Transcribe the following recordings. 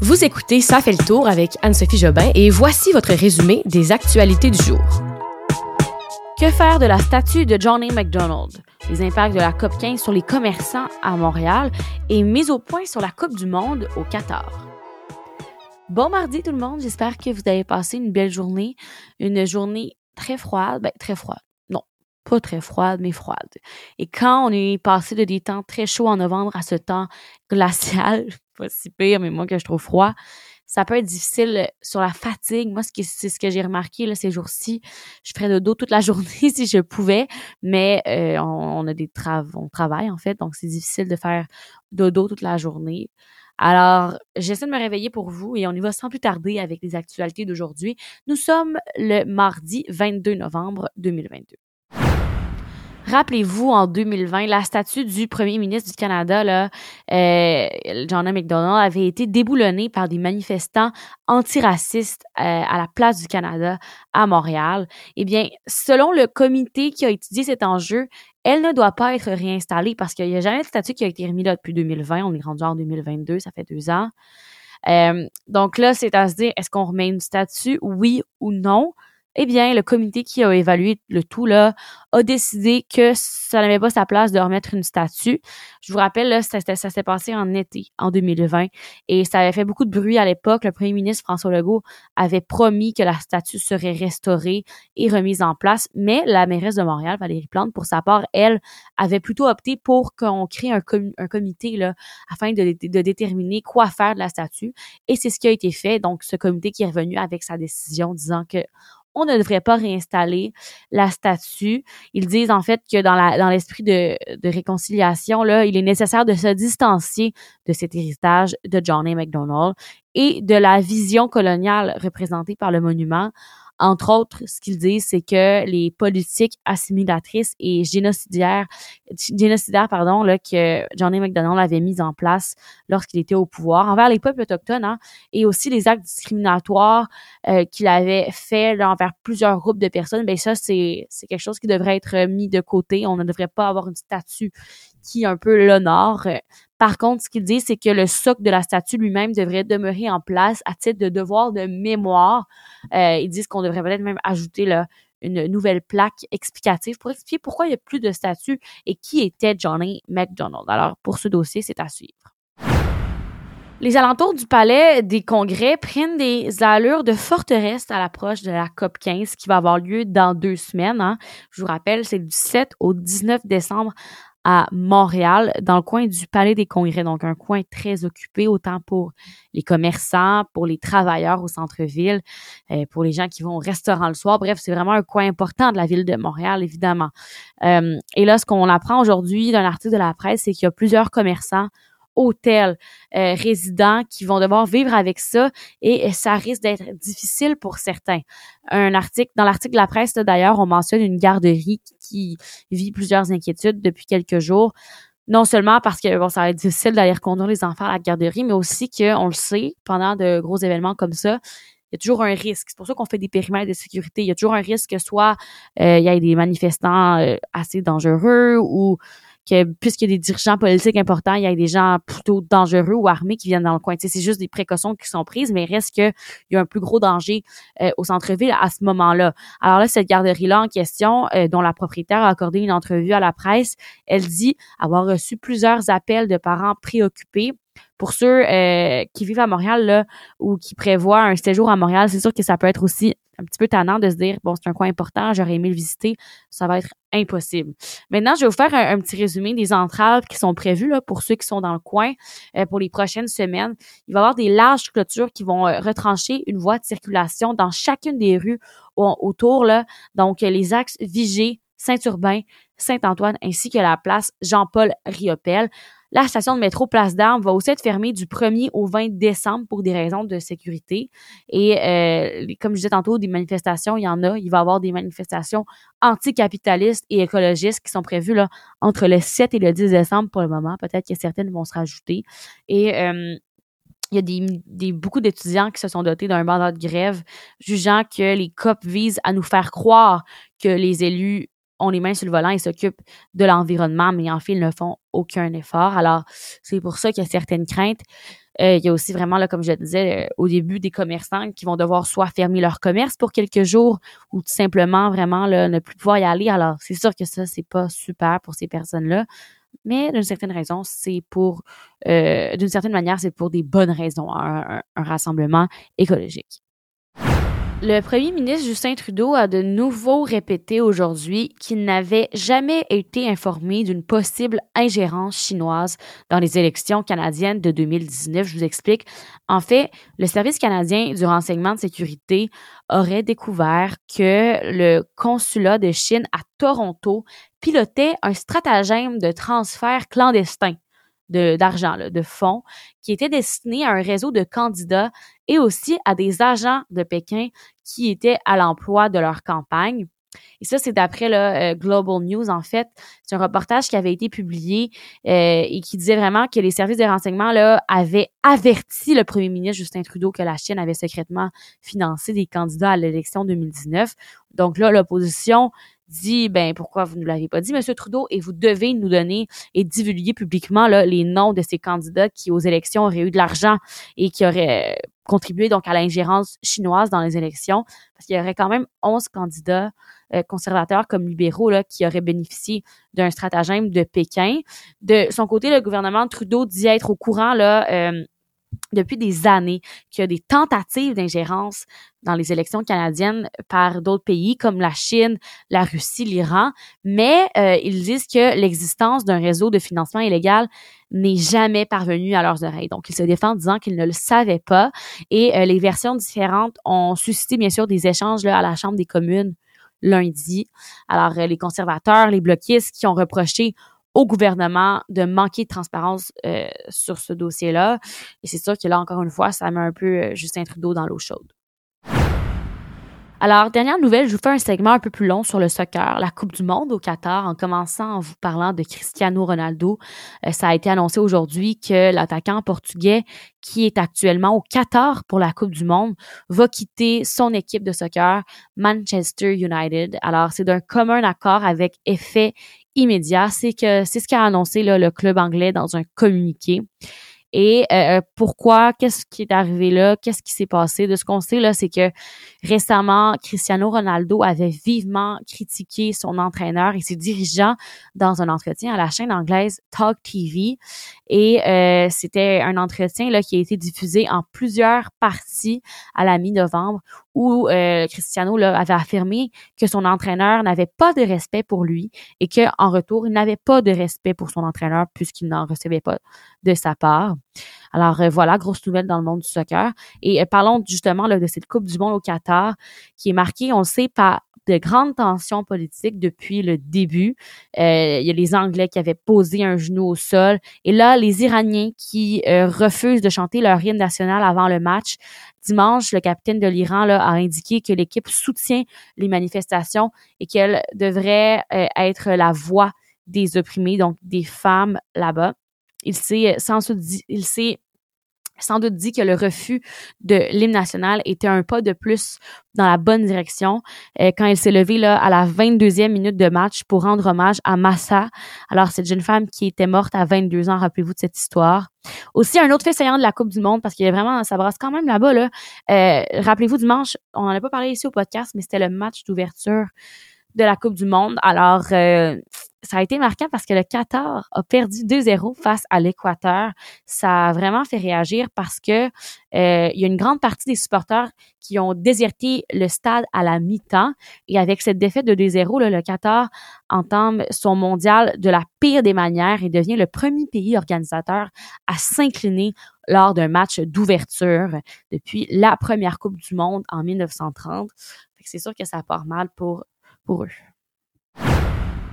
Vous écoutez Ça fait le tour avec Anne-Sophie Jobin et voici votre résumé des actualités du jour. Que faire de la statue de John A. MacDonald? Les impacts de la COP 15 sur les commerçants à Montréal et mise au point sur la Coupe du Monde au Qatar. Bon mardi tout le monde, j'espère que vous avez passé une belle journée, une journée très froide, ben très froide. Pas très froide, mais froide. Et quand on est passé de des temps très chauds en novembre à ce temps glacial, pas si pire, mais moi que je trouve froid, ça peut être difficile sur la fatigue. Moi, c'est ce que j'ai remarqué là, ces jours-ci. Je ferais de dos toute la journée si je pouvais, mais euh, on, a des travaux, on travaille en fait, donc c'est difficile de faire dodo toute la journée. Alors, j'essaie de me réveiller pour vous et on y va sans plus tarder avec les actualités d'aujourd'hui. Nous sommes le mardi 22 novembre 2022. Rappelez-vous, en 2020, la statue du premier ministre du Canada, euh, John A. Avait été déboulonnée par des manifestants antiracistes euh, à la place du Canada à Montréal. Eh bien, selon le comité qui a étudié cet enjeu, elle ne doit pas être réinstallée parce qu'il n'y a jamais de statue qui a été remise là depuis 2020. On est rendu en 2022, ça fait deux ans. Euh, donc là, c'est à se dire, est-ce qu'on remet une statue, oui ou non? Eh bien, le comité qui a évalué le tout là a décidé que ça n'avait pas sa place de remettre une statue. Je vous rappelle, là, ça, s'est passé en été, en 2020, et ça avait fait beaucoup de bruit à l'époque. Le premier ministre François Legault avait promis que la statue serait restaurée et remise en place, mais la mairesse de Montréal, Valérie Plante, pour sa part, elle, avait plutôt opté pour qu'on crée un, comité là, afin de déterminer quoi faire de la statue, et c'est ce qui a été fait. Donc, ce comité qui est revenu avec sa décision disant que on ne devrait pas réinstaller la statue. Ils disent en fait que dans l'esprit de, de réconciliation là, il est nécessaire de se distancier de cet héritage de John A. MacDonald et de la vision coloniale représentée par le monument entre autres, ce qu'ils disent, c'est que les politiques assimilatrices et génocidaires, génocidaires pardon, là, que Johnny McDonald avait mis en place lorsqu'il était au pouvoir envers les peuples autochtones, hein, et aussi les actes discriminatoires euh, qu'il avait fait envers plusieurs groupes de personnes, ben ça, c'est quelque chose qui devrait être mis de côté. On ne devrait pas avoir une statue qui un peu l'honore. Par contre, ce qu'il dit, c'est que le socle de la statue lui-même devrait demeurer en place à titre de devoir de mémoire. Euh, ils disent qu'on devrait peut-être même ajouter une nouvelle plaque explicative pour expliquer pourquoi il n'y a plus de statue et qui était Johnny McDonald. Alors, pour ce dossier, c'est à suivre. Les alentours du palais des congrès prennent des allures de forteresse à l'approche de la COP 15 qui va avoir lieu dans deux semaines. Hein. Je vous rappelle, c'est du 7 au 19 décembre à Montréal, dans le coin du Palais des Congrès, donc un coin très occupé, autant pour les commerçants, pour les travailleurs au centre-ville, euh, pour les gens qui vont au restaurant le soir. Bref, c'est vraiment un coin important de la ville de Montréal, évidemment. Euh, et là, ce qu'on apprend aujourd'hui d'un article de la presse, c'est qu'il y a plusieurs commerçants hôtels, euh, résidents qui vont devoir vivre avec ça et ça risque d'être difficile pour certains. Dans l'article de la presse d'ailleurs, on mentionne une garderie qui vit plusieurs inquiétudes depuis quelques jours. Non seulement parce que ça va être difficile d'aller reconduire les enfants à la garderie, mais aussi qu'on le sait, pendant de gros événements comme ça, il y a toujours un risque. C'est pour ça qu'on fait des périmètres de sécurité. Il y a toujours un risque que soit euh, il y ait des manifestants euh, assez dangereux ou que puisqu'il y a des dirigeants politiques importants, il y a des gens plutôt dangereux ou armés qui viennent dans le coin. c'est juste des précautions qui sont prises, mais il reste qu'il y a un plus gros danger euh, au centre-ville à ce moment-là. Alors là, cette garderie-là en question, euh, dont la propriétaire a accordé une entrevue à la presse, elle dit avoir reçu plusieurs appels de parents préoccupés pour ceux euh, qui vivent à Montréal là, ou qui prévoient un séjour à Montréal, c'est sûr que ça peut être aussi un petit peu tannant de se dire bon c'est un coin important, j'aurais aimé le visiter, ça va être impossible. Maintenant, je vais vous faire un, petit résumé des entraves qui sont prévues là, pour ceux qui sont dans le coin euh, pour les prochaines semaines. Il va y avoir des larges clôtures qui vont euh, retrancher une voie de circulation dans chacune des rues autour là, donc les axes Vigée, Saint-Urbain, Saint-Antoine ainsi que la place Jean-Paul Riopel. La station de métro Place d'Armes va aussi être fermée du 1er au 20 décembre pour des raisons de sécurité. Et euh, comme je disais tantôt, des manifestations, il y en a. Il va y avoir des manifestations anticapitalistes et écologistes qui sont prévues là, entre le 7 et le 10 décembre pour le moment. Peut-être que certaines vont se rajouter. Et euh, il y a des, des beaucoup d'étudiants qui se sont dotés d'un mandat de grève, jugeant que les COP visent à nous faire croire que les élus ont les mains sur le volant et s'occupent de l'environnement, mais en fait, ils ne font aucun effort. Alors, c'est pour ça qu'il y a certaines craintes. Euh, il y a aussi vraiment, là, comme je disais euh, au début, des commerçants qui vont devoir soit fermer leur commerce pour quelques jours ou tout simplement vraiment ne plus pouvoir y aller. Alors, c'est sûr que ça, c'est pas super pour ces personnes-là. Mais d'une certaine raison, c'est pour, euh, d'une certaine manière, c'est pour des bonnes raisons, un rassemblement écologique. Le premier ministre Justin Trudeau a de nouveau répété aujourd'hui qu'il n'avait jamais été informé d'une possible ingérence chinoise dans les élections canadiennes de 2019. Je vous explique. En fait, le Service canadien du renseignement de sécurité aurait découvert que le consulat de Chine à Toronto pilotait un stratagème de transfert clandestin d'argent, de, fonds, qui était destiné à un réseau de candidats et aussi à des agents de Pékin qui étaient à l'emploi de leur campagne. Et ça, c'est d'après le euh, Global News, en fait. C'est un reportage qui avait été publié euh, et qui disait vraiment que les services de renseignement là, avaient averti le premier ministre Justin Trudeau que la Chine avait secrètement financé des candidats à l'élection 2019. Donc là, l'opposition dit ben pourquoi vous ne l'avez pas dit monsieur Trudeau et vous devez nous donner et divulguer publiquement là, les noms de ces candidats qui aux élections auraient eu de l'argent et qui auraient contribué donc à l'ingérence chinoise dans les élections parce qu'il y aurait quand même 11 candidats euh, conservateurs comme libéraux là, qui auraient bénéficié d'un stratagème de Pékin. De son côté, le gouvernement Trudeau dit être au courant là euh, depuis des années qu'il y a des tentatives d'ingérence dans les élections canadiennes par d'autres pays comme la Chine, la Russie, l'Iran, mais euh, ils disent que l'existence d'un réseau de financement illégal n'est jamais parvenu à leurs oreilles. Donc, ils se défendent en disant qu'ils ne le savaient pas et euh, les versions différentes ont suscité bien sûr des échanges là, à la Chambre des communes lundi. Alors, euh, les conservateurs, les bloquistes qui ont reproché au gouvernement de manquer de transparence euh, sur ce dossier-là. Et c'est sûr que là, encore une fois, ça met un peu euh, Justin Trudeau dans l'eau chaude. Alors, dernière nouvelle, je vous fais un segment un peu plus long sur le soccer, la Coupe du Monde au Qatar, en commençant en vous parlant de Cristiano Ronaldo. Euh, ça a été annoncé aujourd'hui que l'attaquant portugais qui est actuellement au Qatar pour la Coupe du Monde va quitter son équipe de soccer, Manchester United. Alors, c'est d'un commun accord avec effet immédiat. C'est que c'est ce qu'a annoncé le club anglais dans un communiqué. Et euh, euh, pourquoi, qu'est-ce qui est arrivé là, qu'est-ce qui s'est passé? De ce qu'on sait là, c'est que récemment, Cristiano Ronaldo avait vivement critiqué son entraîneur et ses dirigeants dans un entretien à la chaîne anglaise Talk TV. Et euh, c'était un entretien là qui a été diffusé en plusieurs parties à la mi-novembre où euh, Cristiano avait affirmé que son entraîneur n'avait pas de respect pour lui et qu'en retour, il n'avait pas de respect pour son entraîneur puisqu'il n'en recevait pas de sa part. Alors euh, voilà, grosse nouvelle dans le monde du soccer. Et euh, parlons justement de cette Coupe du Monde au Qatar qui est marquée, on le sait, par de grandes tensions politiques depuis le début. il y a les Anglais qui avaient posé un genou au sol. Et là, les Iraniens qui refusent de chanter leur hymne national avant le match Dimanche, le capitaine de l'Iran a indiqué que l'équipe soutient les manifestations et qu'elle devrait euh, être la voix des opprimés, donc des femmes là-bas. Il s'est sans doute dit que le refus de l'hymne national était un pas de plus dans la bonne direction euh, quand il s'est levé là à la 22e minute de match pour rendre hommage à Massa. Alors cette jeune femme qui était morte à 22 ans, rappelez-vous de cette histoire. Aussi un autre fait saillant de la Coupe du Monde parce qu'il y a vraiment ça brasse quand même là-bas là. Euh, rappelez-vous dimanche, on n'en a pas parlé ici au podcast, mais c'était le match d'ouverture de la Coupe du Monde. Alors euh, ça a été marquant parce que le Qatar a perdu 2-0 face à l'Équateur. Ça a vraiment fait réagir parce que euh, il y a une grande partie des supporters qui ont déserté le stade à la mi-temps. Et avec cette défaite de 2-0, le Qatar entame son mondial de la pire des manières et devient le premier pays organisateur à s'incliner lors d'un match d'ouverture depuis la première Coupe du Monde en 1930. C'est sûr que ça part mal pour, pour eux.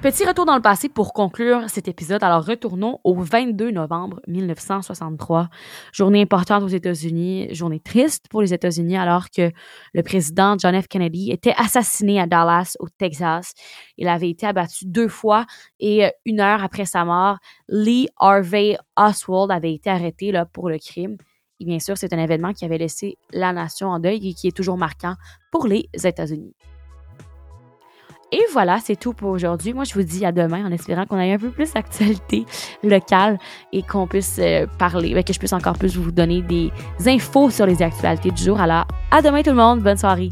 Petit retour dans le passé pour conclure cet épisode. Alors, retournons au 22 novembre 1963. Journée importante aux États-Unis, journée triste pour les États-Unis alors que le président John F. Kennedy était assassiné à Dallas, au Texas. Il avait été abattu deux fois et euh, une heure après sa mort, Lee Harvey Oswald avait été arrêté là, pour le crime. Et bien sûr, c'est un événement qui avait laissé la nation en deuil et qui est toujours marquant pour les États-Unis. Et voilà, c'est tout pour aujourd'hui. Moi, je vous dis à demain en espérant qu'on ait un peu plus d'actualité locale et qu'on puisse euh, parler, ben, que je puisse encore plus vous donner des infos sur les actualités du jour. Alors, à demain tout le monde. Bonne soirée.